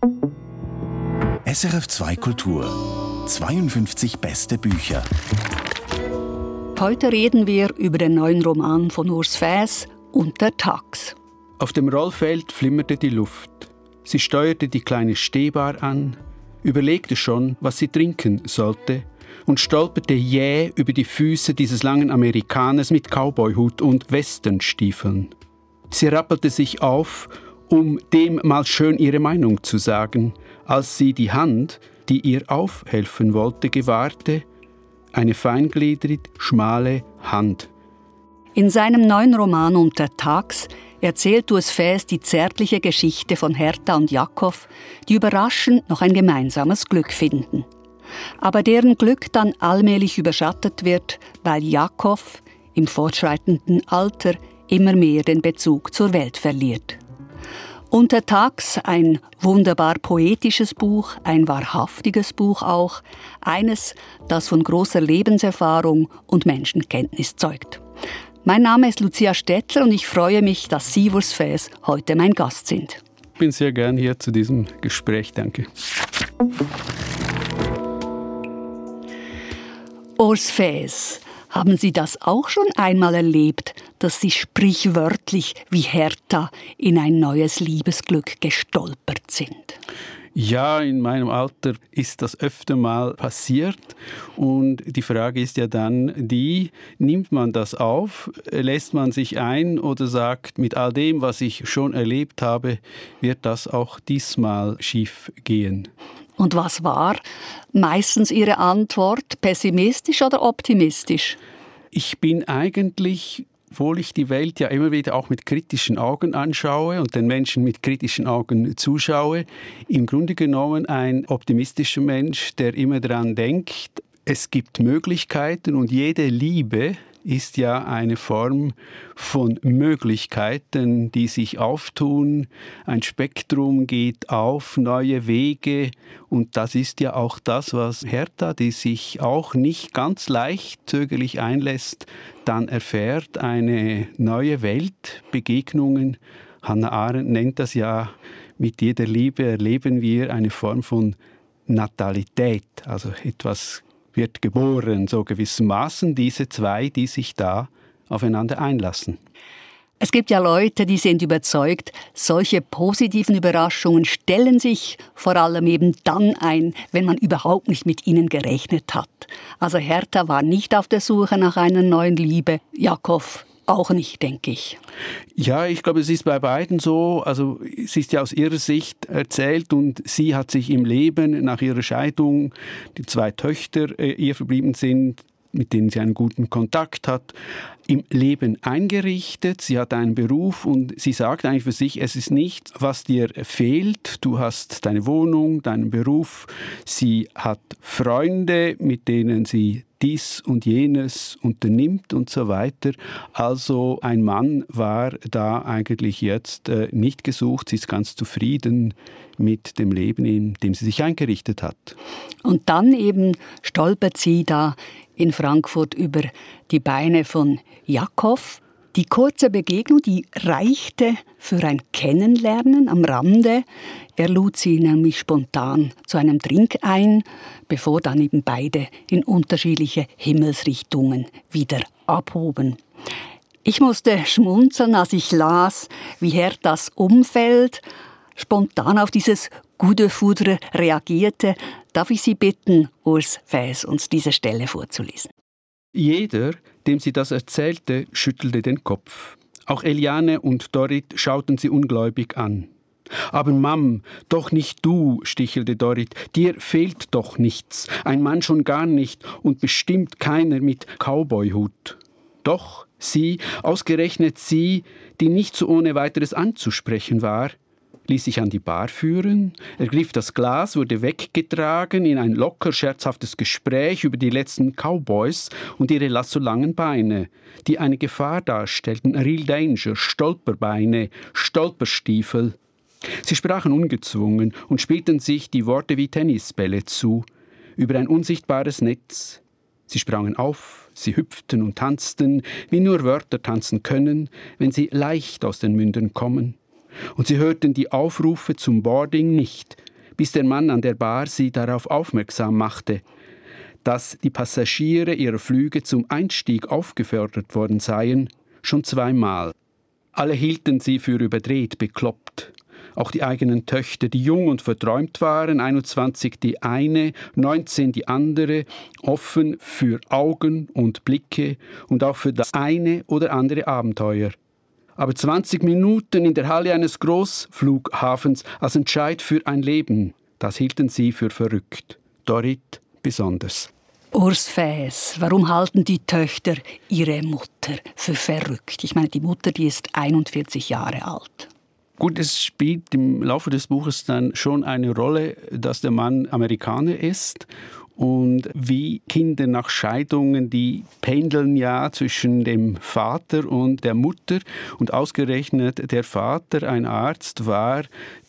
SRF 2 Kultur 52 beste Bücher. Heute reden wir über den neuen Roman von Urs Fäs, Untertags. Auf dem Rollfeld flimmerte die Luft. Sie steuerte die kleine Stehbar an, überlegte schon, was sie trinken sollte und stolperte jäh über die Füße dieses langen Amerikaners mit Cowboyhut und Westernstiefeln. Sie rappelte sich auf, um dem mal schön ihre Meinung zu sagen, als sie die Hand, die ihr aufhelfen wollte, gewahrte, eine feingliedrig schmale Hand. In seinem neuen Roman Untertags erzählt Urs Fäs die zärtliche Geschichte von Hertha und Jakob, die überraschend noch ein gemeinsames Glück finden aber deren Glück dann allmählich überschattet wird, weil Jakob im fortschreitenden Alter immer mehr den Bezug zur Welt verliert. Untertags ein wunderbar poetisches Buch, ein wahrhaftiges Buch auch, eines, das von großer Lebenserfahrung und Menschenkenntnis zeugt. Mein Name ist Lucia Stettler und ich freue mich, dass Sie, Urs Fäs, heute mein Gast sind. Ich bin sehr gern hier zu diesem Gespräch, danke. Urs Fäs, haben Sie das auch schon einmal erlebt, dass Sie sprichwörtlich wie Hertha in ein neues Liebesglück gestolpert sind? Ja, in meinem Alter ist das öfter mal passiert. Und die Frage ist ja dann die, nimmt man das auf, lässt man sich ein oder sagt, mit all dem, was ich schon erlebt habe, wird das auch diesmal schief gehen? Und was war meistens Ihre Antwort? Pessimistisch oder optimistisch? Ich bin eigentlich obwohl ich die Welt ja immer wieder auch mit kritischen Augen anschaue und den Menschen mit kritischen Augen zuschaue, im Grunde genommen ein optimistischer Mensch, der immer daran denkt, es gibt Möglichkeiten und jede Liebe ist ja eine Form von Möglichkeiten, die sich auftun. Ein Spektrum geht auf, neue Wege. Und das ist ja auch das, was Hertha, die sich auch nicht ganz leicht zögerlich einlässt, dann erfährt. Eine neue Welt, Begegnungen. Hannah Arendt nennt das ja, mit jeder Liebe erleben wir eine Form von Natalität, also etwas wird geboren, so gewissermaßen diese zwei, die sich da aufeinander einlassen. Es gibt ja Leute, die sind überzeugt, solche positiven Überraschungen stellen sich vor allem eben dann ein, wenn man überhaupt nicht mit ihnen gerechnet hat. Also Hertha war nicht auf der Suche nach einer neuen Liebe, Jakob auch nicht, denke ich. Ja, ich glaube, es ist bei beiden so. Also es ist ja aus ihrer Sicht erzählt und sie hat sich im Leben nach ihrer Scheidung, die zwei Töchter äh, ihr verblieben sind, mit denen sie einen guten Kontakt hat, im Leben eingerichtet. Sie hat einen Beruf und sie sagt eigentlich für sich, es ist nicht, was dir fehlt. Du hast deine Wohnung, deinen Beruf. Sie hat Freunde, mit denen sie dies und jenes unternimmt und so weiter. Also ein Mann war da eigentlich jetzt äh, nicht gesucht. Sie ist ganz zufrieden mit dem Leben, in dem sie sich eingerichtet hat. Und dann eben stolpert sie da in Frankfurt über die Beine von Jakob. Die kurze Begegnung, die reichte für ein Kennenlernen am Rande. Er lud sie nämlich spontan zu einem Drink ein, bevor dann eben beide in unterschiedliche Himmelsrichtungen wieder abhoben. Ich musste schmunzeln, als ich las, wie Herr das Umfeld spontan auf dieses gute Foudre reagierte. Darf ich Sie bitten, Urs Fäs uns diese Stelle vorzulesen? Jeder, dem sie das erzählte, schüttelte den Kopf. Auch Eliane und Dorit schauten sie ungläubig an. Aber Mam, doch nicht du, stichelte Dorit, dir fehlt doch nichts, ein Mann schon gar nicht und bestimmt keiner mit Cowboyhut. Doch sie, ausgerechnet sie, die nicht so ohne weiteres anzusprechen war, ließ sich an die Bar führen, ergriff das Glas, wurde weggetragen in ein locker scherzhaftes Gespräch über die letzten Cowboys und ihre lassolangen Beine, die eine Gefahr darstellten, Real Danger, Stolperbeine, Stolperstiefel. Sie sprachen ungezwungen und spielten sich die Worte wie Tennisbälle zu, über ein unsichtbares Netz. Sie sprangen auf, sie hüpften und tanzten, wie nur Wörter tanzen können, wenn sie leicht aus den Mündern kommen und sie hörten die Aufrufe zum Boarding nicht, bis der Mann an der Bar sie darauf aufmerksam machte, dass die Passagiere ihrer Flüge zum Einstieg aufgefordert worden seien, schon zweimal. Alle hielten sie für überdreht, bekloppt. Auch die eigenen Töchter, die jung und verträumt waren, 21 die eine, 19 die andere, offen für Augen und Blicke und auch für das eine oder andere Abenteuer. Aber 20 Minuten in der Halle eines Großflughafens als Entscheid für ein Leben, das hielten sie für verrückt. Dorit besonders. Urs Fäs, warum halten die Töchter ihre Mutter für verrückt? Ich meine, die Mutter, die ist 41 Jahre alt. Gut, es spielt im Laufe des Buches dann schon eine Rolle, dass der Mann Amerikaner ist und wie Kinder nach Scheidungen, die pendeln ja zwischen dem Vater und der Mutter. Und ausgerechnet der Vater, ein Arzt, war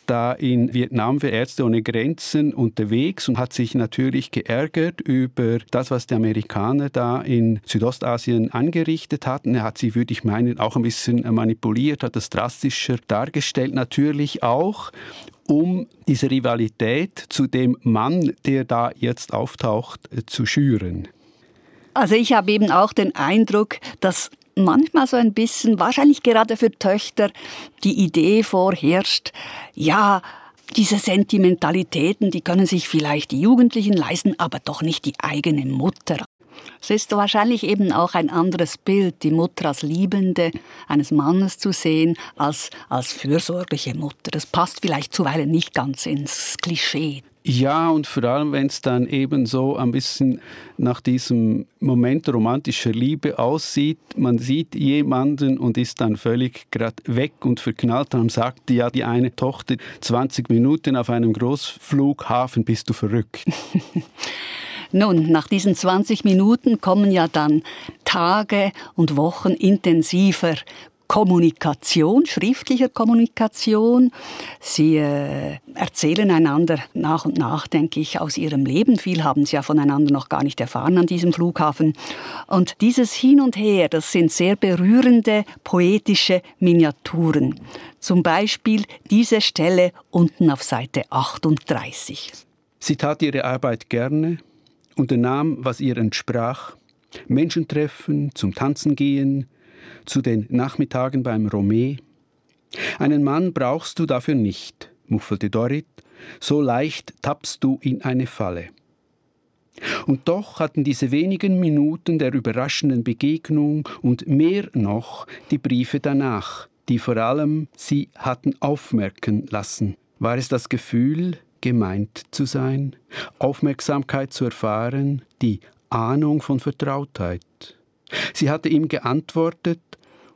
da in Vietnam für Ärzte ohne Grenzen unterwegs und hat sich natürlich geärgert über das, was die Amerikaner da in Südostasien angerichtet hatten. Er hat sie, würde ich meinen, auch ein bisschen manipuliert, hat das drastischer dargestellt, natürlich auch um diese Rivalität zu dem Mann, der da jetzt auftaucht, zu schüren. Also ich habe eben auch den Eindruck, dass manchmal so ein bisschen, wahrscheinlich gerade für Töchter, die Idee vorherrscht, ja, diese Sentimentalitäten, die können sich vielleicht die Jugendlichen leisten, aber doch nicht die eigene Mutter. Es ist wahrscheinlich eben auch ein anderes Bild, die Mutter als Liebende eines Mannes zu sehen, als als fürsorgliche Mutter. Das passt vielleicht zuweilen nicht ganz ins Klischee. Ja, und vor allem, wenn es dann eben so ein bisschen nach diesem Moment romantischer Liebe aussieht, man sieht jemanden und ist dann völlig gerade weg und verknallt, dann sagt ja die eine Tochter, 20 Minuten auf einem Großflughafen bist du verrückt. Nun, nach diesen 20 Minuten kommen ja dann Tage und Wochen intensiver Kommunikation, schriftlicher Kommunikation. Sie äh, erzählen einander nach und nach, denke ich, aus ihrem Leben. Viel haben sie ja voneinander noch gar nicht erfahren an diesem Flughafen. Und dieses Hin und Her, das sind sehr berührende, poetische Miniaturen. Zum Beispiel diese Stelle unten auf Seite 38. Sie tat ihre Arbeit gerne, unternahm, was ihr entsprach. Menschen treffen, zum Tanzen gehen, zu den Nachmittagen beim Romé. Einen Mann brauchst du dafür nicht, muffelte Dorit, so leicht tappst du in eine Falle. Und doch hatten diese wenigen Minuten der überraschenden Begegnung und mehr noch die Briefe danach, die vor allem sie hatten aufmerken lassen. War es das Gefühl, gemeint zu sein, Aufmerksamkeit zu erfahren, die Ahnung von Vertrautheit? Sie hatte ihm geantwortet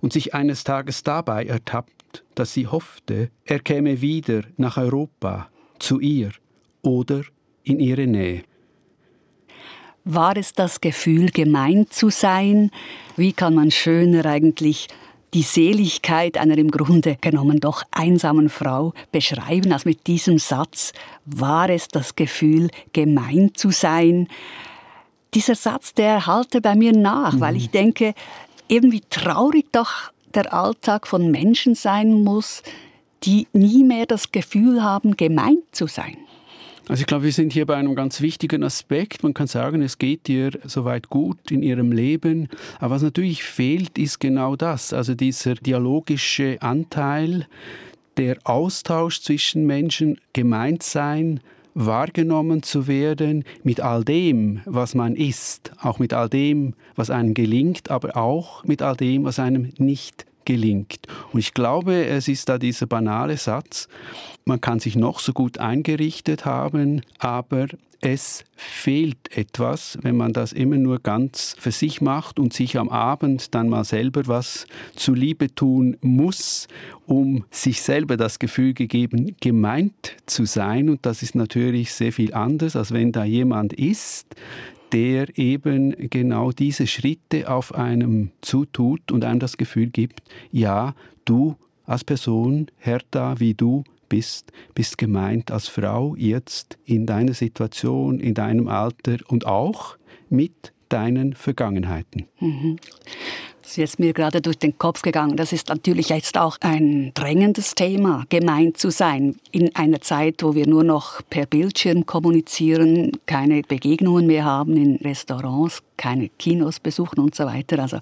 und sich eines Tages dabei ertappt, dass sie hoffte, er käme wieder nach Europa, zu ihr oder in ihre Nähe. War es das Gefühl, gemeint zu sein? Wie kann man schöner eigentlich die Seligkeit einer im Grunde genommen doch einsamen Frau beschreiben als mit diesem Satz? War es das Gefühl, gemeint zu sein? Dieser Satz, der halte bei mir nach, mhm. weil ich denke, eben wie traurig doch der Alltag von Menschen sein muss, die nie mehr das Gefühl haben, gemeint zu sein. Also ich glaube, wir sind hier bei einem ganz wichtigen Aspekt. Man kann sagen, es geht ihr soweit gut in ihrem Leben. Aber was natürlich fehlt, ist genau das. Also dieser dialogische Anteil, der Austausch zwischen Menschen, gemeint sein, wahrgenommen zu werden mit all dem, was man ist, auch mit all dem, was einem gelingt, aber auch mit all dem, was einem nicht gelingt. Und ich glaube, es ist da dieser banale Satz, man kann sich noch so gut eingerichtet haben, aber es fehlt etwas, wenn man das immer nur ganz für sich macht und sich am Abend dann mal selber was zuliebe tun muss, um sich selber das Gefühl gegeben, gemeint zu sein. Und das ist natürlich sehr viel anders, als wenn da jemand ist, der eben genau diese Schritte auf einem zutut und einem das Gefühl gibt, ja, du als Person, Hertha wie du, bist, bist gemeint als Frau jetzt in deiner Situation, in deinem Alter und auch mit deinen Vergangenheiten. Mhm. Das ist jetzt mir gerade durch den Kopf gegangen. Das ist natürlich jetzt auch ein drängendes Thema, gemeint zu sein. In einer Zeit, wo wir nur noch per Bildschirm kommunizieren, keine Begegnungen mehr haben in Restaurants, keine Kinos besuchen und so weiter. Also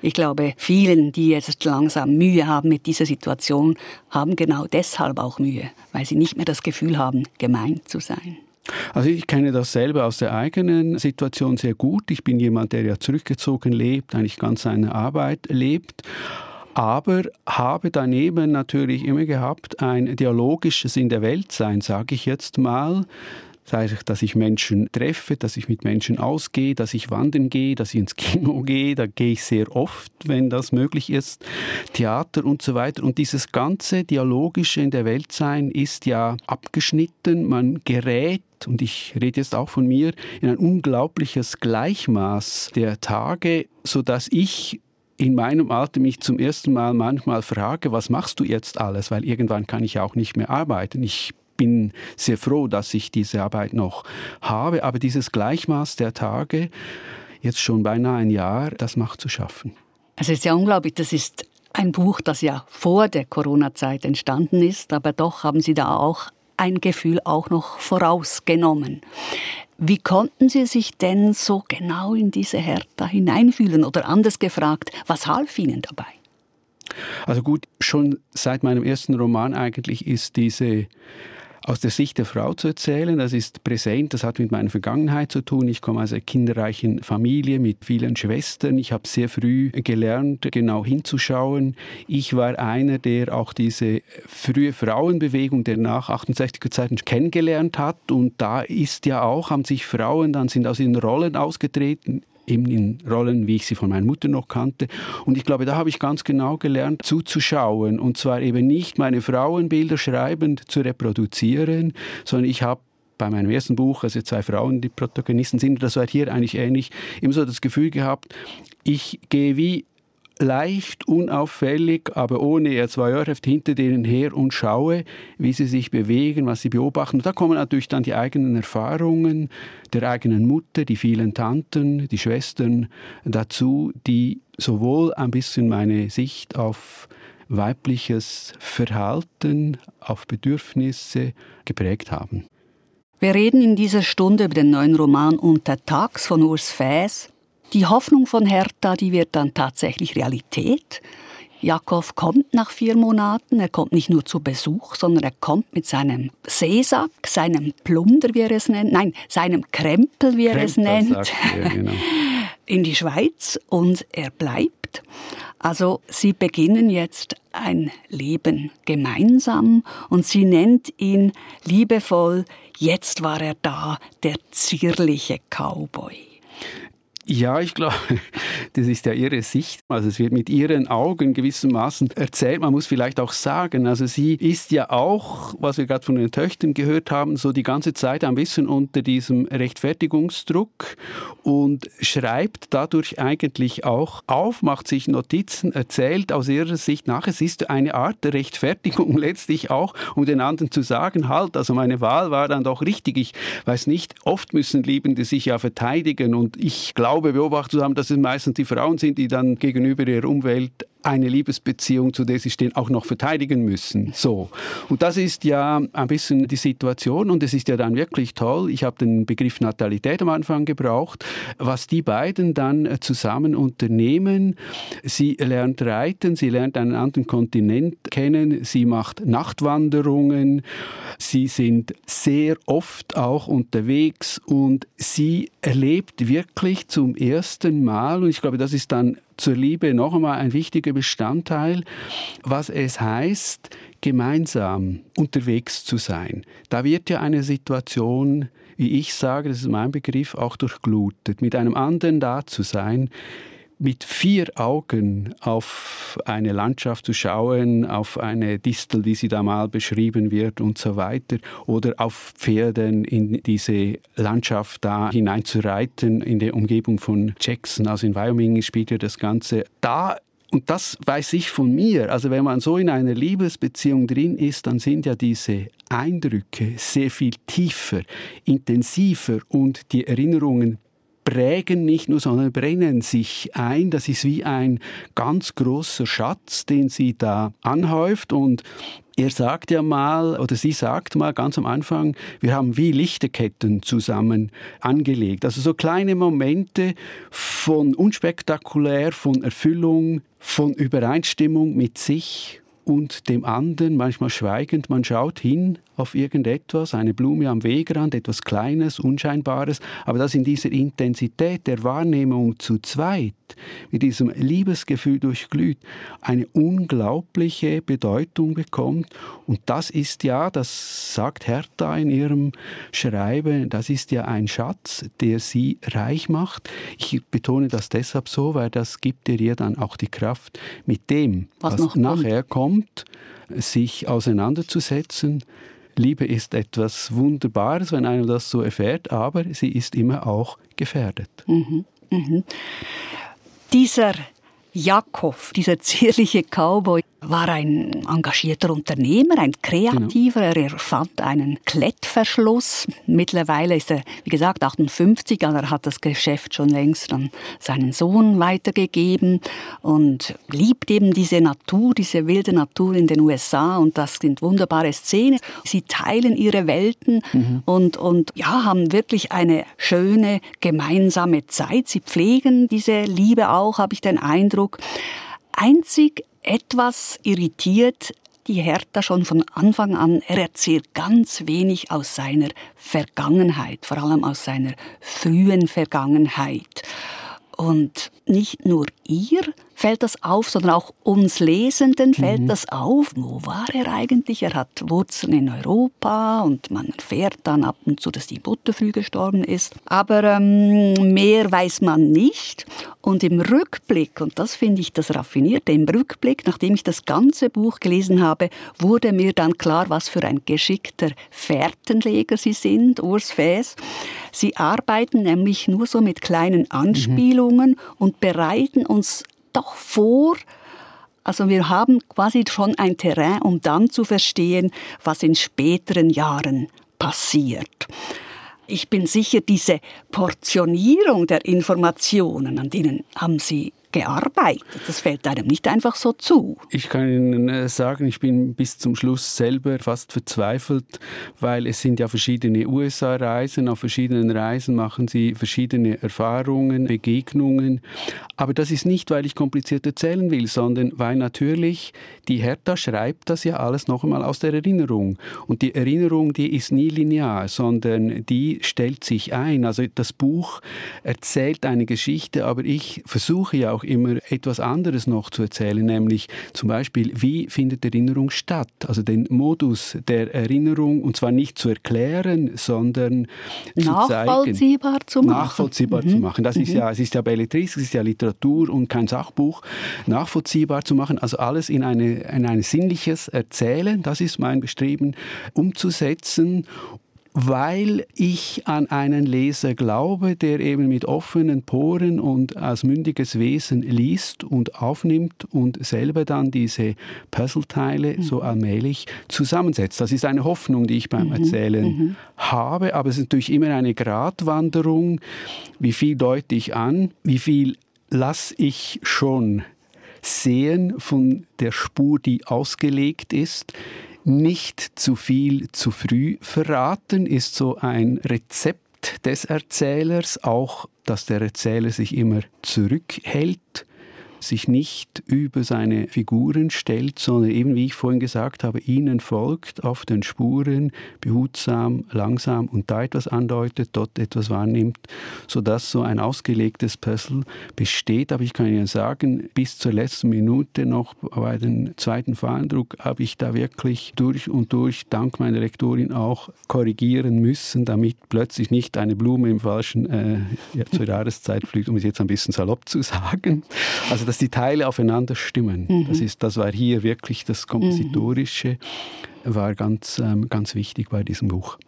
ich glaube, vielen, die jetzt langsam Mühe haben mit dieser Situation, haben genau deshalb auch Mühe, weil sie nicht mehr das Gefühl haben, gemeint zu sein. Also ich kenne das selber aus der eigenen Situation sehr gut. Ich bin jemand, der ja zurückgezogen lebt, eigentlich ganz seine Arbeit lebt aber habe daneben natürlich immer gehabt ein dialogisches in der Welt sein, sage ich jetzt mal sei es, dass ich Menschen treffe, dass ich mit Menschen ausgehe, dass ich wandern gehe, dass ich ins Kino gehe, da gehe ich sehr oft, wenn das möglich ist, Theater und so weiter. Und dieses ganze Dialogische in der Welt sein ist ja abgeschnitten, man gerät und ich rede jetzt auch von mir, in ein unglaubliches Gleichmaß der Tage, so dass ich in meinem Alter mich zum ersten Mal manchmal frage, was machst du jetzt alles? Weil irgendwann kann ich auch nicht mehr arbeiten. Ich bin sehr froh, dass ich diese Arbeit noch habe, aber dieses Gleichmaß der Tage, jetzt schon beinahe ein Jahr, das macht zu schaffen. Es ist ja unglaublich, das ist ein Buch, das ja vor der Corona-Zeit entstanden ist, aber doch haben Sie da auch ein Gefühl auch noch vorausgenommen. Wie konnten Sie sich denn so genau in diese Hertha hineinfühlen? Oder anders gefragt, was half Ihnen dabei? Also gut, schon seit meinem ersten Roman eigentlich ist diese aus der Sicht der Frau zu erzählen. Das ist präsent, das hat mit meiner Vergangenheit zu tun. Ich komme aus einer kinderreichen Familie mit vielen Schwestern. Ich habe sehr früh gelernt, genau hinzuschauen. Ich war einer, der auch diese frühe Frauenbewegung der nach 68er Zeiten kennengelernt hat. Und da ist ja auch, haben sich Frauen dann sind aus ihren Rollen ausgetreten eben in Rollen, wie ich sie von meiner Mutter noch kannte. Und ich glaube, da habe ich ganz genau gelernt, zuzuschauen. Und zwar eben nicht meine Frauenbilder schreibend zu reproduzieren, sondern ich habe bei meinem ersten Buch, also zwei Frauen, die Protagonisten sind, das war hier eigentlich ähnlich, immer so das Gefühl gehabt, ich gehe wie leicht, unauffällig, aber ohne jetzt Voyeurheft hinter denen her und schaue, wie sie sich bewegen, was sie beobachten. Und da kommen natürlich dann die eigenen Erfahrungen der eigenen Mutter, die vielen Tanten, die Schwestern dazu, die sowohl ein bisschen meine Sicht auf weibliches Verhalten, auf Bedürfnisse geprägt haben. Wir reden in dieser Stunde über den neuen Roman Untertags von Urs Fäs, die Hoffnung von Hertha, die wird dann tatsächlich Realität. Jakob kommt nach vier Monaten. Er kommt nicht nur zu Besuch, sondern er kommt mit seinem Seesack, seinem Plunder, wie er es nennt, nein, seinem Krempel, wie er Krempel, es nennt, er, genau. in die Schweiz und er bleibt. Also sie beginnen jetzt ein Leben gemeinsam und sie nennt ihn liebevoll, jetzt war er da, der zierliche Cowboy. Ja, ich glaube, das ist ja ihre Sicht. Also es wird mit ihren Augen gewissermaßen erzählt. Man muss vielleicht auch sagen, also sie ist ja auch, was wir gerade von den Töchtern gehört haben, so die ganze Zeit ein bisschen unter diesem Rechtfertigungsdruck und schreibt dadurch eigentlich auch auf, macht sich Notizen, erzählt aus ihrer Sicht nach. Es ist eine Art der Rechtfertigung letztlich auch, um den anderen zu sagen, halt, also meine Wahl war dann doch richtig. Ich weiß nicht, oft müssen Liebende sich ja verteidigen und ich glaube, glaube, beobachtet haben, dass es meistens die Frauen sind, die dann gegenüber ihrer Umwelt eine Liebesbeziehung, zu der sie stehen, auch noch verteidigen müssen. So. Und das ist ja ein bisschen die Situation und es ist ja dann wirklich toll. Ich habe den Begriff Natalität am Anfang gebraucht, was die beiden dann zusammen unternehmen. Sie lernt reiten, sie lernt einen anderen Kontinent kennen, sie macht Nachtwanderungen, sie sind sehr oft auch unterwegs und sie erlebt wirklich zum ersten Mal, und ich glaube, das ist dann zur Liebe noch einmal ein wichtiger Bestandteil, was es heißt, gemeinsam unterwegs zu sein. Da wird ja eine Situation, wie ich sage, das ist mein Begriff, auch durchglutet, mit einem anderen da zu sein, mit vier Augen auf eine Landschaft zu schauen, auf eine Distel, wie sie da mal beschrieben wird und so weiter, oder auf Pferden in diese Landschaft da hineinzureiten, in der Umgebung von Jackson, also in Wyoming spielt ja das Ganze. Da und das weiß ich von mir. Also wenn man so in einer Liebesbeziehung drin ist, dann sind ja diese Eindrücke sehr viel tiefer, intensiver und die Erinnerungen prägen nicht nur, sondern brennen sich ein. Das ist wie ein ganz großer Schatz, den sie da anhäuft und er sagt ja mal, oder sie sagt mal ganz am Anfang, wir haben wie Lichterketten zusammen angelegt. Also so kleine Momente von unspektakulär, von Erfüllung, von Übereinstimmung mit sich und dem anderen, manchmal schweigend, man schaut hin auf irgendetwas, eine Blume am Wegrand, etwas Kleines, Unscheinbares, aber das in dieser Intensität der Wahrnehmung zu zweit, mit diesem Liebesgefühl durchglüht, eine unglaubliche Bedeutung bekommt. Und das ist ja, das sagt Hertha in ihrem Schreiben, das ist ja ein Schatz, der sie reich macht. Ich betone das deshalb so, weil das gibt ihr ja dann auch die Kraft, mit dem, was, was nachher kommt, sich auseinanderzusetzen, Liebe ist etwas Wunderbares, wenn einer das so erfährt, aber sie ist immer auch gefährdet. Mhm, mh. Dieser Jakob, dieser zierliche Cowboy, war ein engagierter Unternehmer, ein Kreativer. Genau. Er erfand einen Klettverschluss. Mittlerweile ist er, wie gesagt, 58, aber er hat das Geschäft schon längst an seinen Sohn weitergegeben und liebt eben diese Natur, diese wilde Natur in den USA und das sind wunderbare Szenen. Sie teilen ihre Welten mhm. und, und ja, haben wirklich eine schöne gemeinsame Zeit. Sie pflegen diese Liebe auch, habe ich den Eindruck. Einzig etwas irritiert die Hertha schon von Anfang an. Er erzählt ganz wenig aus seiner Vergangenheit, vor allem aus seiner frühen Vergangenheit. Und nicht nur ihr fällt das auf, sondern auch uns Lesenden fällt mhm. das auf. Wo war er eigentlich? Er hat Wurzeln in Europa und man erfährt dann ab und zu, dass die Mutter früh gestorben ist. Aber ähm, mehr weiß man nicht. Und im Rückblick, und das finde ich das Raffinierte, im Rückblick, nachdem ich das ganze Buch gelesen habe, wurde mir dann klar, was für ein geschickter Fährtenleger Sie sind, Urs Fäs. Sie arbeiten nämlich nur so mit kleinen mhm. Anspielungen mhm. und bereiten uns doch vor, also wir haben quasi schon ein Terrain, um dann zu verstehen, was in späteren Jahren passiert. Ich bin sicher, diese Portionierung der Informationen, an denen haben Sie gearbeitet. Das fällt einem nicht einfach so zu. Ich kann Ihnen äh, sagen, ich bin bis zum Schluss selber fast verzweifelt, weil es sind ja verschiedene USA-Reisen. Auf verschiedenen Reisen machen Sie verschiedene Erfahrungen, Begegnungen. Aber das ist nicht, weil ich kompliziert erzählen will, sondern weil natürlich die Hertha schreibt das ja alles noch einmal aus der Erinnerung. Und die Erinnerung, die ist nie linear, sondern die stellt sich ein. Also das Buch erzählt eine Geschichte, aber ich versuche ja auch immer etwas anderes noch zu erzählen, nämlich zum Beispiel, wie findet Erinnerung statt? Also den Modus der Erinnerung, und zwar nicht zu erklären, sondern zu nachvollziehbar zeigen. Zu machen. Nachvollziehbar mhm. zu machen. Das mhm. ist ja, es ist ja Belletristik, es ist ja Literatur und kein Sachbuch. Nachvollziehbar zu machen, also alles in, eine, in ein sinnliches Erzählen, das ist mein Bestreben, umzusetzen weil ich an einen Leser glaube, der eben mit offenen Poren und als mündiges Wesen liest und aufnimmt und selber dann diese Puzzleteile mhm. so allmählich zusammensetzt. Das ist eine Hoffnung, die ich beim mhm. Erzählen mhm. habe, aber es ist natürlich immer eine Gratwanderung. Wie viel deute ich an? Wie viel lasse ich schon sehen von der Spur, die ausgelegt ist? Nicht zu viel zu früh verraten ist so ein Rezept des Erzählers, auch dass der Erzähler sich immer zurückhält sich nicht über seine Figuren stellt, sondern eben, wie ich vorhin gesagt habe, ihnen folgt auf den Spuren, behutsam, langsam und da etwas andeutet, dort etwas wahrnimmt, sodass so ein ausgelegtes Puzzle besteht. Aber ich kann Ihnen sagen, bis zur letzten Minute noch bei dem zweiten Fahndruck habe ich da wirklich durch und durch, dank meiner Lektorin auch, korrigieren müssen, damit plötzlich nicht eine Blume im falschen äh, ja, zur Jahreszeit fliegt, um es jetzt ein bisschen salopp zu sagen. Also das dass die Teile aufeinander stimmen. Mhm. Das, ist, das war hier wirklich das Kompositorische, war ganz, ähm, ganz wichtig bei diesem Buch.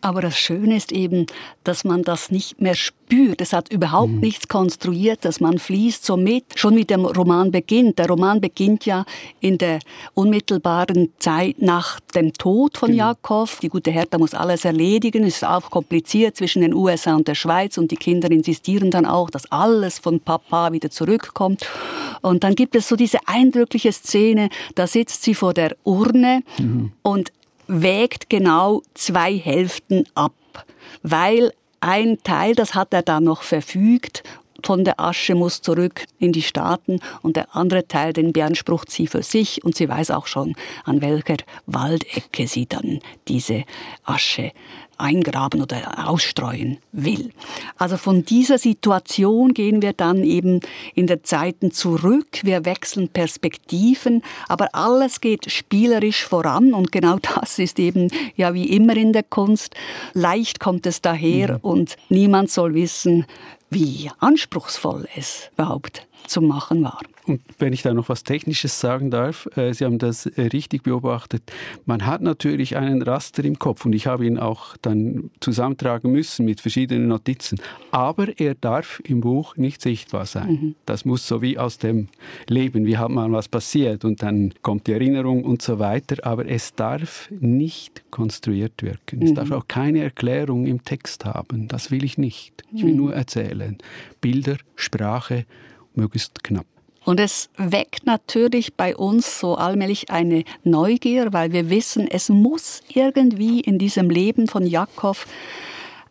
Aber das Schöne ist eben, dass man das nicht mehr spürt. Es hat überhaupt mhm. nichts Konstruiertes. Man fließt so mit. Schon mit dem Roman beginnt. Der Roman beginnt ja in der unmittelbaren Zeit nach dem Tod von mhm. Jakob. Die gute Hertha muss alles erledigen. Es ist auch kompliziert zwischen den USA und der Schweiz. Und die Kinder insistieren dann auch, dass alles von Papa wieder zurückkommt. Und dann gibt es so diese eindrückliche Szene. Da sitzt sie vor der Urne mhm. und wägt genau zwei Hälften ab, weil ein Teil, das hat er dann noch verfügt, von der Asche muss zurück in die Staaten und der andere Teil, den beansprucht sie für sich und sie weiß auch schon, an welcher Waldecke sie dann diese Asche eingraben oder ausstreuen will. Also von dieser Situation gehen wir dann eben in der Zeiten zurück. Wir wechseln Perspektiven, aber alles geht spielerisch voran und genau das ist eben ja wie immer in der Kunst. Leicht kommt es daher mhm. und niemand soll wissen, wie anspruchsvoll es überhaupt zu machen war. Und wenn ich da noch was Technisches sagen darf, äh, Sie haben das äh, richtig beobachtet. Man hat natürlich einen Raster im Kopf und ich habe ihn auch dann zusammentragen müssen mit verschiedenen Notizen. Aber er darf im Buch nicht sichtbar sein. Mhm. Das muss so wie aus dem Leben, wie hat mal was passiert und dann kommt die Erinnerung und so weiter. Aber es darf nicht konstruiert wirken. Es mhm. darf auch keine Erklärung im Text haben. Das will ich nicht. Ich will mhm. nur erzählen. Bilder, Sprache, möglichst knapp. Und es weckt natürlich bei uns so allmählich eine Neugier, weil wir wissen, es muss irgendwie in diesem Leben von Jakob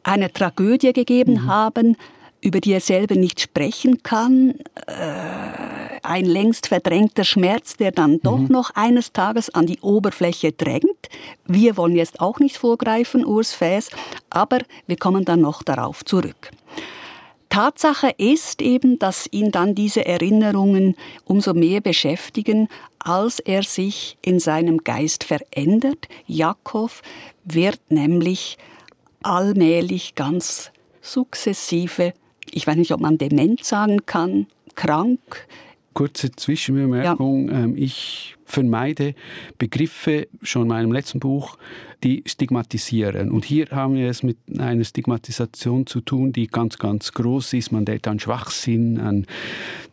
eine Tragödie gegeben mhm. haben, über die er selber nicht sprechen kann, äh, ein längst verdrängter Schmerz, der dann doch mhm. noch eines Tages an die Oberfläche drängt. Wir wollen jetzt auch nicht vorgreifen, Urs Fäs, aber wir kommen dann noch darauf zurück. Tatsache ist eben, dass ihn dann diese Erinnerungen umso mehr beschäftigen, als er sich in seinem Geist verändert. Jakob wird nämlich allmählich ganz sukzessive, ich weiß nicht, ob man dement sagen kann, krank, kurze Zwischenbemerkung. Ja. Ähm, ich vermeide Begriffe, schon in meinem letzten Buch, die stigmatisieren. Und hier haben wir es mit einer Stigmatisation zu tun, die ganz, ganz groß ist. Man denkt an Schwachsinn, an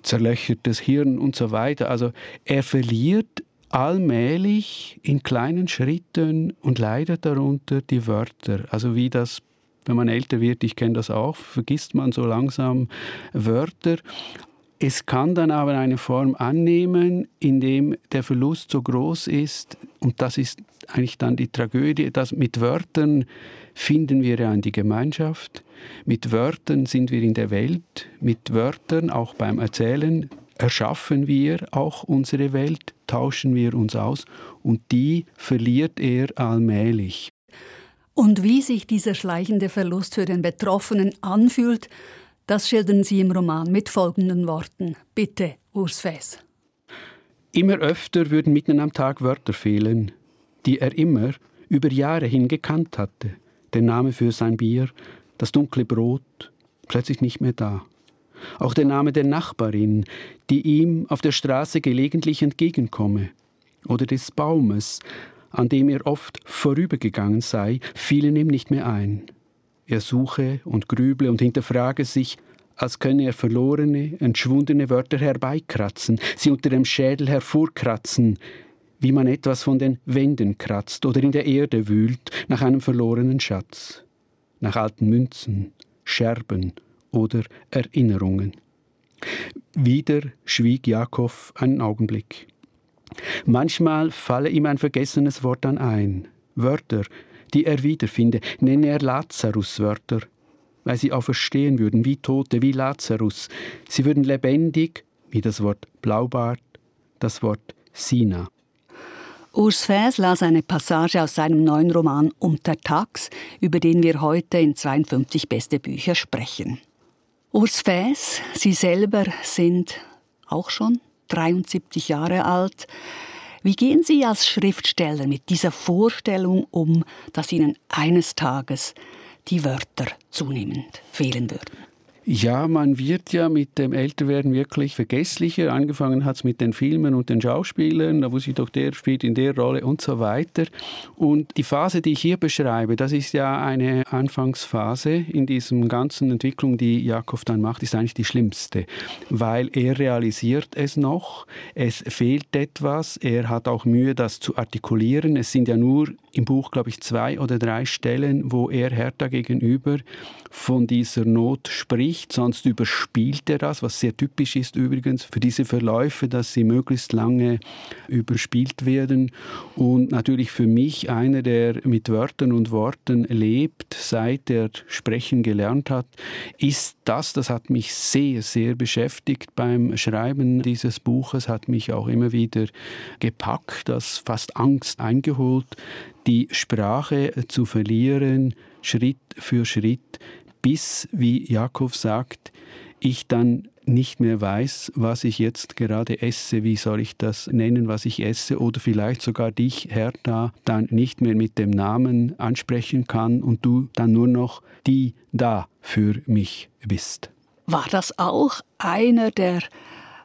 zerlöchertes Hirn und so weiter. Also er verliert allmählich in kleinen Schritten und leidet darunter die Wörter. Also wie das wenn man älter wird, ich kenne das auch, vergisst man so langsam Wörter. Es kann dann aber eine Form annehmen, in dem der Verlust so groß ist, und das ist eigentlich dann die Tragödie, dass mit Wörtern finden wir ja in die Gemeinschaft, mit Wörtern sind wir in der Welt, mit Wörtern auch beim Erzählen erschaffen wir auch unsere Welt, tauschen wir uns aus. Und die verliert er allmählich. Und wie sich dieser schleichende Verlust für den Betroffenen anfühlt, das schildern Sie im Roman mit folgenden Worten. Bitte, Urs Fes. Immer öfter würden mitten am Tag Wörter fehlen, die er immer über Jahre hin gekannt hatte. Der Name für sein Bier, das dunkle Brot, plötzlich nicht mehr da. Auch der Name der Nachbarin, die ihm auf der Straße gelegentlich entgegenkomme, oder des Baumes, an dem er oft vorübergegangen sei, fielen ihm nicht mehr ein. Er suche und grüble und hinterfrage sich, als könne er verlorene, entschwundene Wörter herbeikratzen, sie unter dem Schädel hervorkratzen, wie man etwas von den Wänden kratzt oder in der Erde wühlt nach einem verlorenen Schatz, nach alten Münzen, Scherben oder Erinnerungen. Wieder schwieg Jakob einen Augenblick. Manchmal falle ihm ein vergessenes Wort dann ein, Wörter, die er wiederfinde, nenne er Lazarus-Wörter, weil sie auferstehen würden, wie Tote, wie Lazarus. Sie würden lebendig, wie das Wort Blaubart, das Wort Sina. Urs Fäs las eine Passage aus seinem neuen Roman Untertags, über den wir heute in 52 beste Bücher sprechen. Urs Fäs, Sie selber sind auch schon 73 Jahre alt. Wie gehen Sie als Schriftsteller mit dieser Vorstellung um, dass Ihnen eines Tages die Wörter zunehmend fehlen würden? Ja, man wird ja mit dem Älterwerden wirklich vergesslicher. Angefangen hat es mit den Filmen und den Schauspielern, da wusste ich doch, der spielt in der Rolle und so weiter. Und die Phase, die ich hier beschreibe, das ist ja eine Anfangsphase in diesem ganzen Entwicklung, die Jakob dann macht, ist eigentlich die schlimmste, weil er realisiert es noch, es fehlt etwas, er hat auch Mühe, das zu artikulieren. Es sind ja nur im Buch, glaube ich, zwei oder drei Stellen, wo er Hertha gegenüber von dieser Not spricht, sonst überspielt er das, was sehr typisch ist übrigens für diese Verläufe, dass sie möglichst lange überspielt werden. Und natürlich für mich einer, der mit Wörtern und Worten lebt, seit er sprechen gelernt hat, ist das, das hat mich sehr, sehr beschäftigt beim Schreiben dieses Buches, hat mich auch immer wieder gepackt, das fast Angst eingeholt, die Sprache zu verlieren, Schritt für Schritt, bis, wie Jakob sagt, ich dann nicht mehr weiß, was ich jetzt gerade esse, wie soll ich das nennen, was ich esse, oder vielleicht sogar dich, Hertha, dann nicht mehr mit dem Namen ansprechen kann und du dann nur noch die da für mich bist. War das auch einer der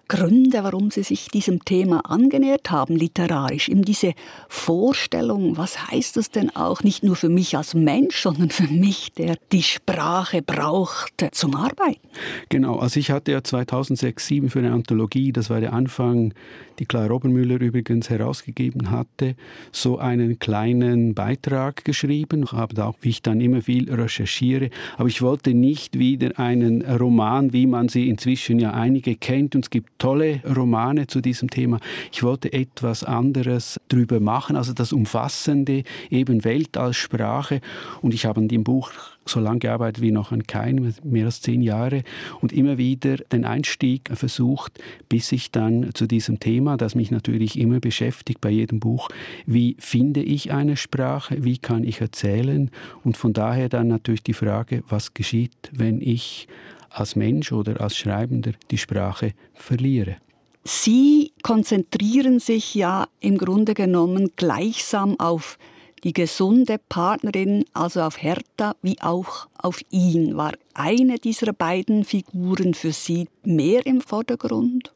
Gründe, warum Sie sich diesem Thema angenähert haben, literarisch. Eben diese Vorstellung, was heißt das denn auch, nicht nur für mich als Mensch, sondern für mich, der die Sprache braucht zum Arbeiten. Genau, also ich hatte ja 2006, 2007 für eine Anthologie, das war der Anfang, die Clara Obermüller übrigens herausgegeben hatte, so einen kleinen Beitrag geschrieben, habe auch, wie ich dann immer viel recherchiere, aber ich wollte nicht wieder einen Roman, wie man sie inzwischen ja einige kennt, und es gibt tolle Romane zu diesem Thema. Ich wollte etwas anderes drüber machen, also das Umfassende, eben Welt als Sprache. Und ich habe an dem Buch so lange gearbeitet wie noch an keinem, mehr als zehn Jahre, und immer wieder den Einstieg versucht, bis ich dann zu diesem Thema, das mich natürlich immer beschäftigt bei jedem Buch, wie finde ich eine Sprache, wie kann ich erzählen, und von daher dann natürlich die Frage, was geschieht, wenn ich als Mensch oder als Schreibender die Sprache verliere. Sie konzentrieren sich ja im Grunde genommen gleichsam auf die gesunde Partnerin, also auf Hertha, wie auch auf ihn. War eine dieser beiden Figuren für Sie mehr im Vordergrund?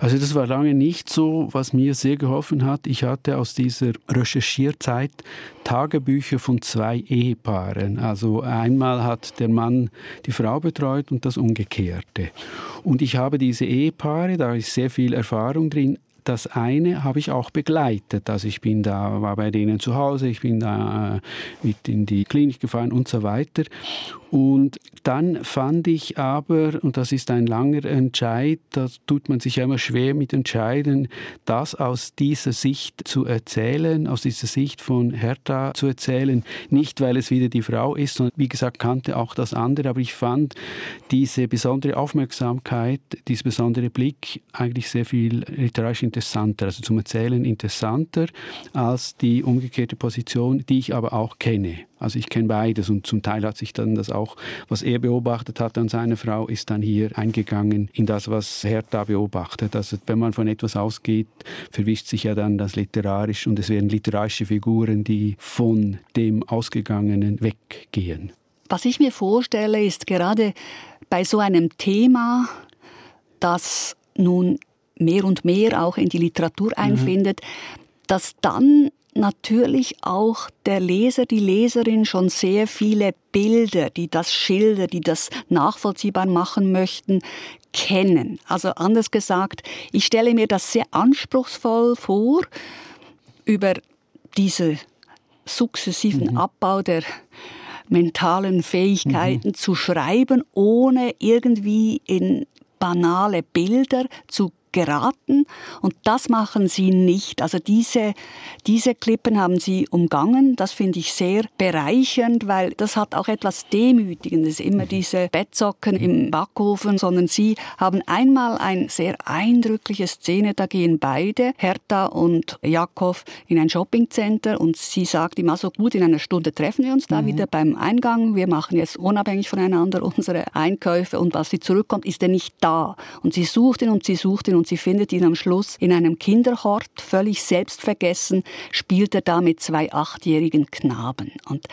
Also das war lange nicht so, was mir sehr geholfen hat. Ich hatte aus dieser Recherchierzeit Tagebücher von zwei Ehepaaren. Also einmal hat der Mann die Frau betreut und das Umgekehrte. Und ich habe diese Ehepaare, da ist sehr viel Erfahrung drin, das eine habe ich auch begleitet. Also ich bin da, war bei denen zu Hause, ich bin da äh, mit in die Klinik gefahren und so weiter. Und dann fand ich aber, und das ist ein langer Entscheid, da tut man sich ja immer schwer mit entscheiden, das aus dieser Sicht zu erzählen, aus dieser Sicht von Hertha zu erzählen. Nicht, weil es wieder die Frau ist, sondern wie gesagt, kannte auch das andere. Aber ich fand diese besondere Aufmerksamkeit, dieser besondere Blick eigentlich sehr viel literarisch interessanter, also zum Erzählen interessanter als die umgekehrte Position, die ich aber auch kenne. Also ich kenne beides und zum Teil hat sich dann das auch, was er beobachtet hat an seiner Frau, ist dann hier eingegangen in das, was Hertha beobachtet. Also wenn man von etwas ausgeht, verwischt sich ja dann das literarisch und es werden literarische Figuren, die von dem Ausgegangenen weggehen. Was ich mir vorstelle, ist gerade bei so einem Thema, das nun mehr und mehr auch in die Literatur mhm. einfindet, mhm. dass dann natürlich auch der Leser, die Leserin schon sehr viele Bilder, die das schildern, die das nachvollziehbar machen möchten, kennen. Also anders gesagt, ich stelle mir das sehr anspruchsvoll vor, über diesen sukzessiven mhm. Abbau der mentalen Fähigkeiten mhm. zu schreiben, ohne irgendwie in banale Bilder zu geraten und das machen sie nicht. Also diese, diese Klippen haben sie umgangen. Das finde ich sehr bereichernd, weil das hat auch etwas Demütigendes, immer diese Bettsocken im Backofen, sondern sie haben einmal eine sehr eindrückliche Szene, da gehen beide, Hertha und Jakob, in ein Shoppingcenter und sie sagt ihm also gut, in einer Stunde treffen wir uns da mhm. wieder beim Eingang. Wir machen jetzt unabhängig voneinander unsere Einkäufe und was sie zurückkommt, ist er nicht da. Und sie sucht ihn und sie sucht ihn und sie findet ihn am Schluss in einem Kinderhort, völlig selbstvergessen, spielt er da mit zwei achtjährigen Knaben. Und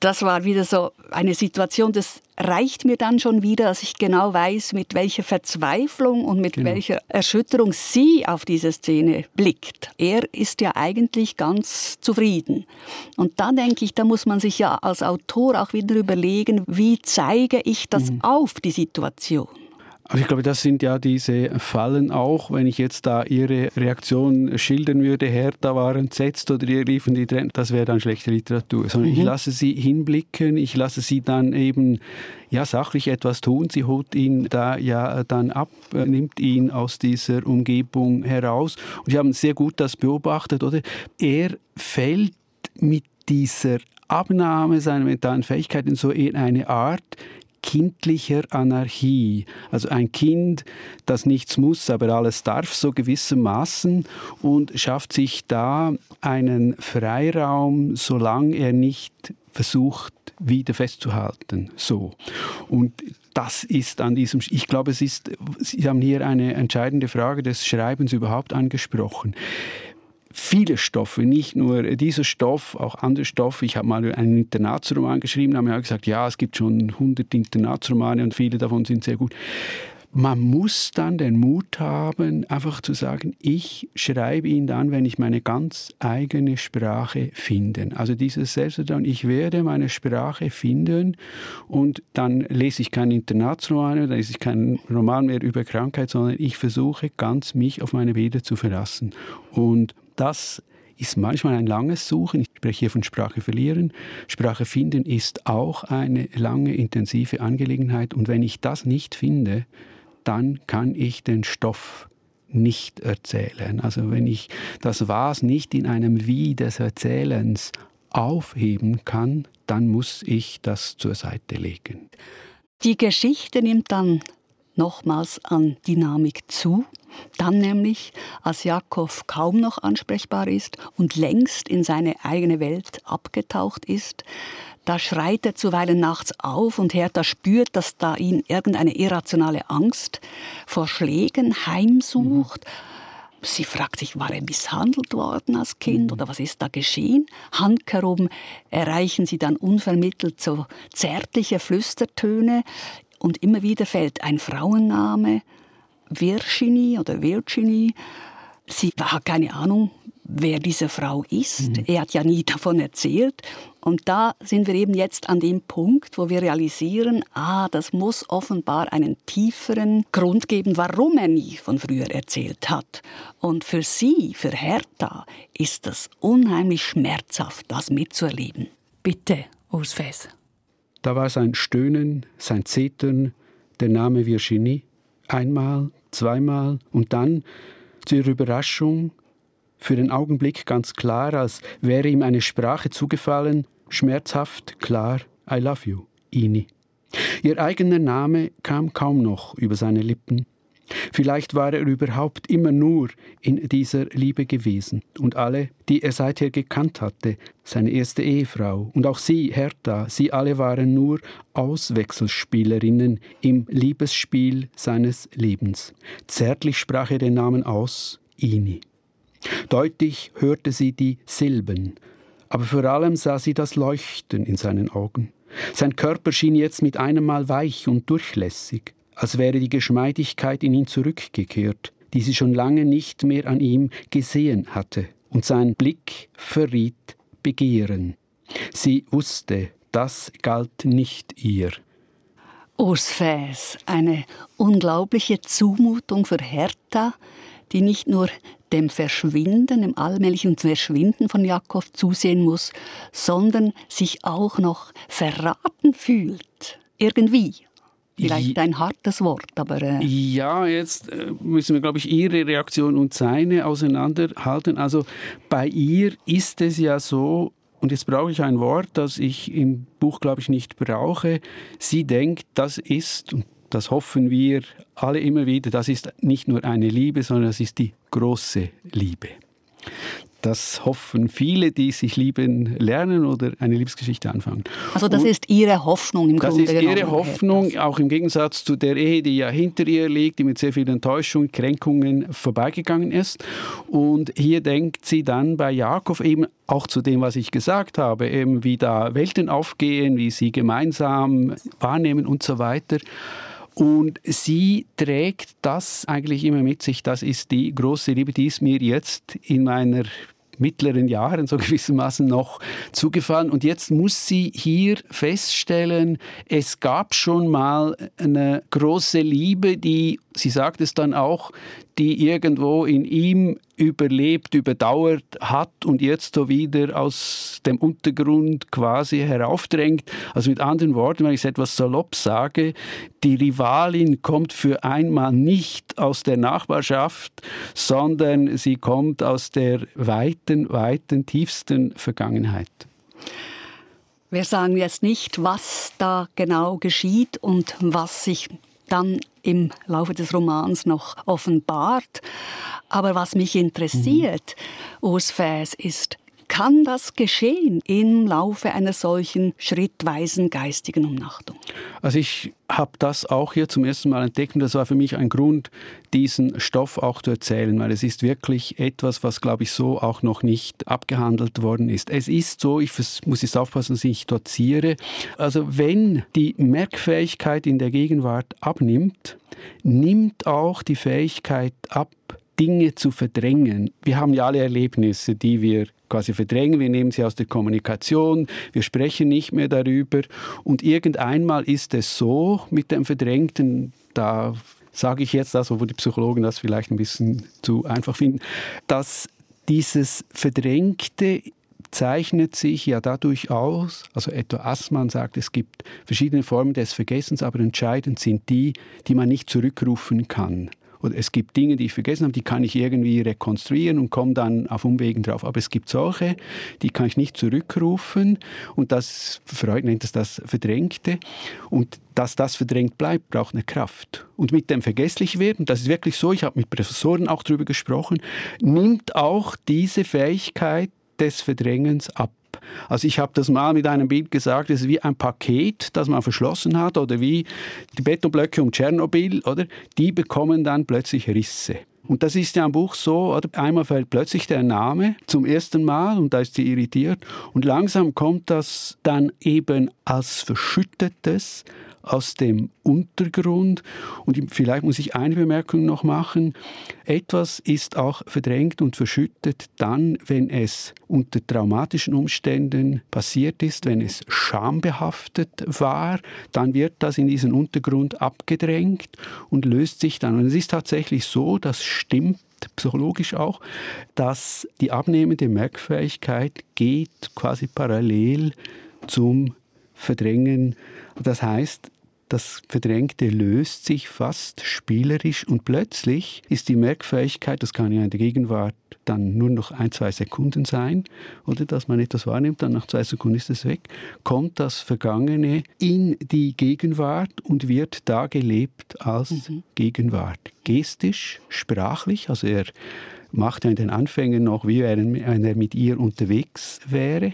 das war wieder so eine Situation, das reicht mir dann schon wieder, dass ich genau weiß, mit welcher Verzweiflung und mit genau. welcher Erschütterung sie auf diese Szene blickt. Er ist ja eigentlich ganz zufrieden. Und da denke ich, da muss man sich ja als Autor auch wieder überlegen, wie zeige ich das mhm. auf, die Situation. Also ich glaube, das sind ja diese Fallen auch, wenn ich jetzt da Ihre Reaktion schildern würde, Hertha war entsetzt oder ihr riefen die Tränen, das wäre dann schlechte Literatur. Sondern mhm. ich lasse Sie hinblicken, ich lasse Sie dann eben ja, sachlich etwas tun. Sie holt ihn da ja dann ab, nimmt ihn aus dieser Umgebung heraus. Und Sie haben sehr gut das beobachtet, oder? Er fällt mit dieser Abnahme seiner mentalen Fähigkeiten so in eine Art kindlicher Anarchie. Also ein Kind, das nichts muss, aber alles darf, so gewissermaßen, und schafft sich da einen Freiraum, solange er nicht versucht, wieder festzuhalten. So. Und das ist an diesem, ich glaube, es ist, Sie haben hier eine entscheidende Frage des Schreibens überhaupt angesprochen viele Stoffe, nicht nur dieser Stoff, auch andere Stoffe. Ich habe mal einen Internatsroman geschrieben, haben ja gesagt, ja, es gibt schon 100 Internatsromane und viele davon sind sehr gut. Man muss dann den Mut haben, einfach zu sagen, ich schreibe ihn dann, wenn ich meine ganz eigene Sprache finde. Also dieses Selbstvertrauen, ich werde meine Sprache finden und dann lese ich keinen Internatsroman, dann lese ich keinen Roman mehr über Krankheit, sondern ich versuche ganz mich auf meine Bilder zu verlassen. Und das ist manchmal ein langes Suchen. Ich spreche hier von Sprache verlieren. Sprache finden ist auch eine lange, intensive Angelegenheit. Und wenn ich das nicht finde, dann kann ich den Stoff nicht erzählen. Also wenn ich das Was nicht in einem Wie des Erzählens aufheben kann, dann muss ich das zur Seite legen. Die Geschichte nimmt dann nochmals an Dynamik zu. Dann nämlich, als Jakob kaum noch ansprechbar ist und längst in seine eigene Welt abgetaucht ist, da schreit er zuweilen nachts auf und Hertha spürt, dass da ihn irgendeine irrationale Angst vor Schlägen heimsucht. Mhm. Sie fragt sich, war er misshandelt worden als Kind mhm. oder was ist da geschehen? Handkerum erreichen sie dann unvermittelt so zärtliche Flüstertöne und immer wieder fällt ein Frauenname, Virginie oder Virginie. Sie hat keine Ahnung, wer diese Frau ist. Mhm. Er hat ja nie davon erzählt. Und da sind wir eben jetzt an dem Punkt, wo wir realisieren, ah, das muss offenbar einen tieferen Grund geben, warum er nie von früher erzählt hat. Und für sie, für Hertha, ist das unheimlich schmerzhaft, das mitzuerleben. Bitte, Urs Fes. Da war sein Stöhnen, sein Zetern, der Name Virginie. Einmal, zweimal und dann, zu ihrer Überraschung, für den Augenblick ganz klar, als wäre ihm eine Sprache zugefallen, schmerzhaft klar, I love you, Ini. Ihr eigener Name kam kaum noch über seine Lippen. Vielleicht war er überhaupt immer nur in dieser Liebe gewesen. Und alle, die er seither gekannt hatte, seine erste Ehefrau und auch sie, Hertha, sie alle waren nur Auswechselspielerinnen im Liebesspiel seines Lebens. Zärtlich sprach er den Namen aus, Ini. Deutlich hörte sie die Silben, aber vor allem sah sie das Leuchten in seinen Augen. Sein Körper schien jetzt mit einem Mal weich und durchlässig als wäre die Geschmeidigkeit in ihn zurückgekehrt, die sie schon lange nicht mehr an ihm gesehen hatte, und sein Blick verriet Begehren. Sie wusste, das galt nicht ihr. Urs Fäs, eine unglaubliche Zumutung für Hertha, die nicht nur dem Verschwinden, dem allmählichen Verschwinden von Jakob zusehen muss, sondern sich auch noch verraten fühlt. Irgendwie. Vielleicht ein hartes Wort, aber. Äh ja, jetzt äh, müssen wir, glaube ich, Ihre Reaktion und seine auseinanderhalten. Also bei ihr ist es ja so, und jetzt brauche ich ein Wort, das ich im Buch, glaube ich, nicht brauche. Sie denkt, das ist, und das hoffen wir alle immer wieder, das ist nicht nur eine Liebe, sondern das ist die große Liebe. Das hoffen viele, die sich lieben lernen oder eine Liebesgeschichte anfangen. Also das und ist Ihre Hoffnung im Grunde Das ist Ihre Hoffnung, auch im Gegensatz zu der Ehe, die ja hinter ihr liegt, die mit sehr vielen Enttäuschungen, Kränkungen vorbeigegangen ist. Und hier denkt sie dann bei Jakob eben auch zu dem, was ich gesagt habe, eben wie da Welten aufgehen, wie sie gemeinsam wahrnehmen und so weiter. Und sie trägt das eigentlich immer mit sich. Das ist die große Liebe, die ist mir jetzt in meiner mittleren Jahren so gewissermaßen noch zugefallen. Und jetzt muss sie hier feststellen, es gab schon mal eine große Liebe, die, sie sagt es dann auch, die irgendwo in ihm überlebt, überdauert hat und jetzt so wieder aus dem Untergrund quasi heraufdrängt. Also mit anderen Worten, wenn ich es etwas salopp sage, die Rivalin kommt für einmal nicht aus der Nachbarschaft, sondern sie kommt aus der weiten, weiten, tiefsten Vergangenheit. Wir sagen jetzt nicht, was da genau geschieht und was sich dann im Laufe des Romans noch offenbart. Aber was mich interessiert, mhm. Urs Fäs, ist, kann das geschehen im Laufe einer solchen schrittweisen geistigen Umnachtung? Also ich habe das auch hier zum ersten Mal entdeckt und das war für mich ein Grund, diesen Stoff auch zu erzählen, weil es ist wirklich etwas, was, glaube ich, so auch noch nicht abgehandelt worden ist. Es ist so, ich muss jetzt aufpassen, dass ich doziere, also wenn die Merkfähigkeit in der Gegenwart abnimmt, nimmt auch die Fähigkeit ab, Dinge zu verdrängen. Wir haben ja alle Erlebnisse, die wir quasi verdrängen, wir nehmen sie aus der Kommunikation, wir sprechen nicht mehr darüber. Und irgendeinmal ist es so mit dem Verdrängten, da sage ich jetzt das, obwohl die Psychologen das vielleicht ein bisschen zu einfach finden, dass dieses Verdrängte zeichnet sich ja dadurch aus, also etwa Assmann sagt, es gibt verschiedene Formen des Vergessens, aber entscheidend sind die, die man nicht zurückrufen kann. Oder es gibt Dinge, die ich vergessen habe, die kann ich irgendwie rekonstruieren und komme dann auf Umwegen drauf. Aber es gibt solche, die kann ich nicht zurückrufen. Und das, Freud nennt es das Verdrängte. Und dass das verdrängt bleibt, braucht eine Kraft. Und mit dem Vergesslichwerden, das ist wirklich so, ich habe mit Professoren auch darüber gesprochen, nimmt auch diese Fähigkeit des Verdrängens ab. Also ich habe das mal mit einem Bild gesagt, es ist wie ein Paket, das man verschlossen hat oder wie die Betonblöcke um Tschernobyl, oder? Die bekommen dann plötzlich Risse. Und das ist ja im Buch so, oder? einmal fällt plötzlich der Name zum ersten Mal und da ist sie irritiert und langsam kommt das dann eben als verschüttetes, aus dem Untergrund. Und vielleicht muss ich eine Bemerkung noch machen. Etwas ist auch verdrängt und verschüttet dann, wenn es unter traumatischen Umständen passiert ist, wenn es schambehaftet war, dann wird das in diesen Untergrund abgedrängt und löst sich dann. Und es ist tatsächlich so, das stimmt psychologisch auch, dass die abnehmende Merkfähigkeit geht quasi parallel zum Verdrängen. Das heißt, das Verdrängte löst sich fast spielerisch und plötzlich ist die Merkfähigkeit, das kann ja in der Gegenwart dann nur noch ein, zwei Sekunden sein, oder dass man etwas wahrnimmt, dann nach zwei Sekunden ist es weg, kommt das Vergangene in die Gegenwart und wird da gelebt als mhm. Gegenwart. Gestisch, sprachlich, also er macht er in den Anfängen noch, wie wenn er mit ihr unterwegs wäre.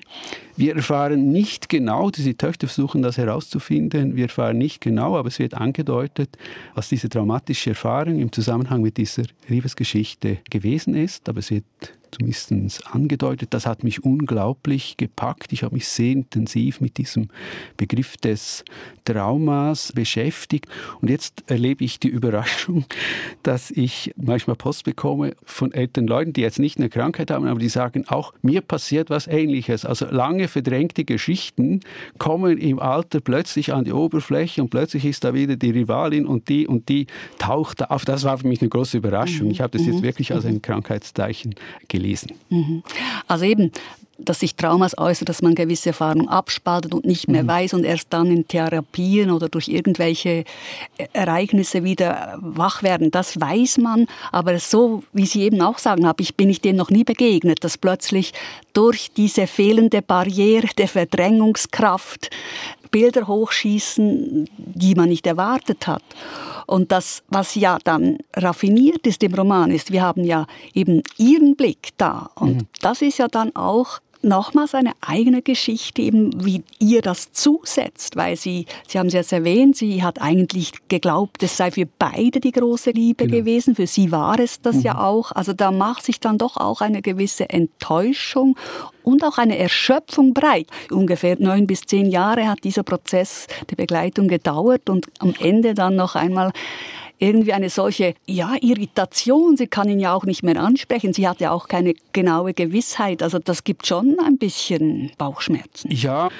Wir erfahren nicht genau, diese Töchter versuchen das herauszufinden, wir erfahren nicht genau, aber es wird angedeutet, was diese traumatische Erfahrung im Zusammenhang mit dieser Liebesgeschichte gewesen ist, aber es wird zumindest angedeutet. Das hat mich unglaublich gepackt. Ich habe mich sehr intensiv mit diesem Begriff des Traumas beschäftigt. Und jetzt erlebe ich die Überraschung, dass ich manchmal Post bekomme von älteren Leuten, die jetzt nicht eine Krankheit haben, aber die sagen auch, mir passiert was Ähnliches. Also lange verdrängte Geschichten kommen im Alter plötzlich an die Oberfläche und plötzlich ist da wieder die Rivalin und die und die taucht da auf. Das war für mich eine große Überraschung. Mhm. Ich habe das jetzt mhm. wirklich als ein Krankheitszeichen gelesen. Mhm. Also eben, dass sich Traumas äußert, dass man gewisse Erfahrungen abspaltet und nicht mehr mhm. weiß und erst dann in Therapien oder durch irgendwelche Ereignisse wieder wach werden. Das weiß man, aber so, wie Sie eben auch sagen, habe ich, bin ich dem noch nie begegnet, dass plötzlich durch diese fehlende Barriere der Verdrängungskraft Bilder hochschießen, die man nicht erwartet hat. Und das, was ja dann raffiniert ist im Roman, ist, wir haben ja eben ihren Blick da. Und mhm. das ist ja dann auch nochmals eine eigene Geschichte, eben wie ihr das zusetzt, weil sie, Sie haben es jetzt erwähnt, sie hat eigentlich geglaubt, es sei für beide die große Liebe genau. gewesen, für sie war es das mhm. ja auch. Also da macht sich dann doch auch eine gewisse Enttäuschung und auch eine Erschöpfung breit. Ungefähr neun bis zehn Jahre hat dieser Prozess der Begleitung gedauert und am Ende dann noch einmal irgendwie eine solche, ja, Irritation. Sie kann ihn ja auch nicht mehr ansprechen. Sie hat ja auch keine genaue Gewissheit. Also das gibt schon ein bisschen Bauchschmerzen. Ja,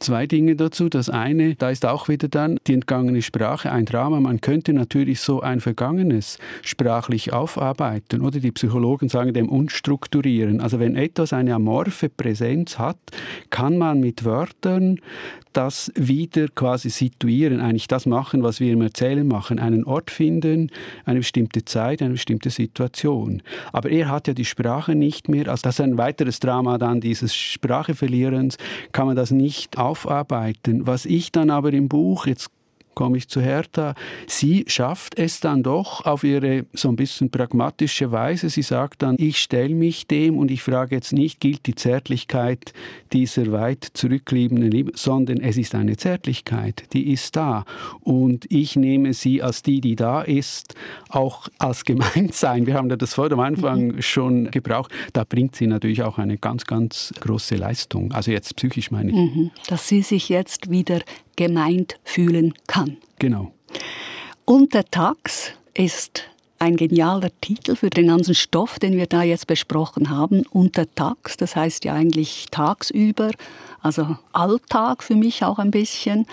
Zwei Dinge dazu. Das eine, da ist auch wieder dann die entgangene Sprache ein Drama. Man könnte natürlich so ein Vergangenes sprachlich aufarbeiten oder die Psychologen sagen dem unstrukturieren. Also wenn etwas eine amorphe Präsenz hat, kann man mit Wörtern das wieder quasi situieren, eigentlich das machen, was wir im Erzählen machen, einen Ort finden, eine bestimmte Zeit, eine bestimmte Situation. Aber er hat ja die Sprache nicht mehr, also das ist ein weiteres Drama dann dieses Spracheverlierens, kann man das nicht aufarbeiten. Was ich dann aber im Buch, jetzt komme ich zu Hertha. Sie schafft es dann doch auf ihre so ein bisschen pragmatische Weise. Sie sagt dann, ich stelle mich dem und ich frage jetzt nicht, gilt die Zärtlichkeit dieser weit zurückliebenden Liebe, sondern es ist eine Zärtlichkeit, die ist da. Und ich nehme sie als die, die da ist, auch als Gemeinsein. Wir haben das vor dem Anfang mhm. schon gebraucht. Da bringt sie natürlich auch eine ganz, ganz große Leistung. Also jetzt psychisch meine ich. Mhm. Dass sie sich jetzt wieder gemeint fühlen kann. Genau. Untertags ist ein genialer Titel für den ganzen Stoff, den wir da jetzt besprochen haben. Untertags, das heißt ja eigentlich tagsüber, also Alltag für mich auch ein bisschen.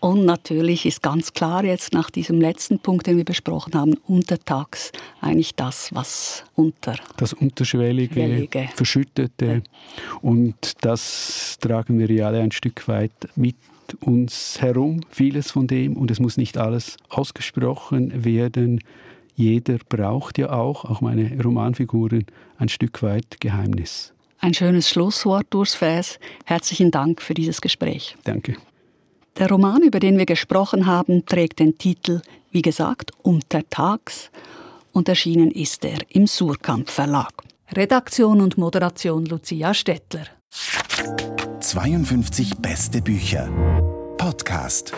Und natürlich ist ganz klar jetzt nach diesem letzten Punkt, den wir besprochen haben, untertags eigentlich das, was unter. Das Unterschwellige, Schwellige. Verschüttete. Und das tragen wir ja alle ein Stück weit mit uns herum, vieles von dem, und es muss nicht alles ausgesprochen werden. Jeder braucht ja auch, auch meine Romanfiguren, ein Stück weit Geheimnis. Ein schönes Schlusswort, Urs Fäs. Herzlichen Dank für dieses Gespräch. Danke. Der Roman, über den wir gesprochen haben, trägt den Titel, wie gesagt, Untertags und erschienen ist er im Surkamp Verlag. Redaktion und Moderation Lucia Stettler. 52 beste Bücher. Podcast.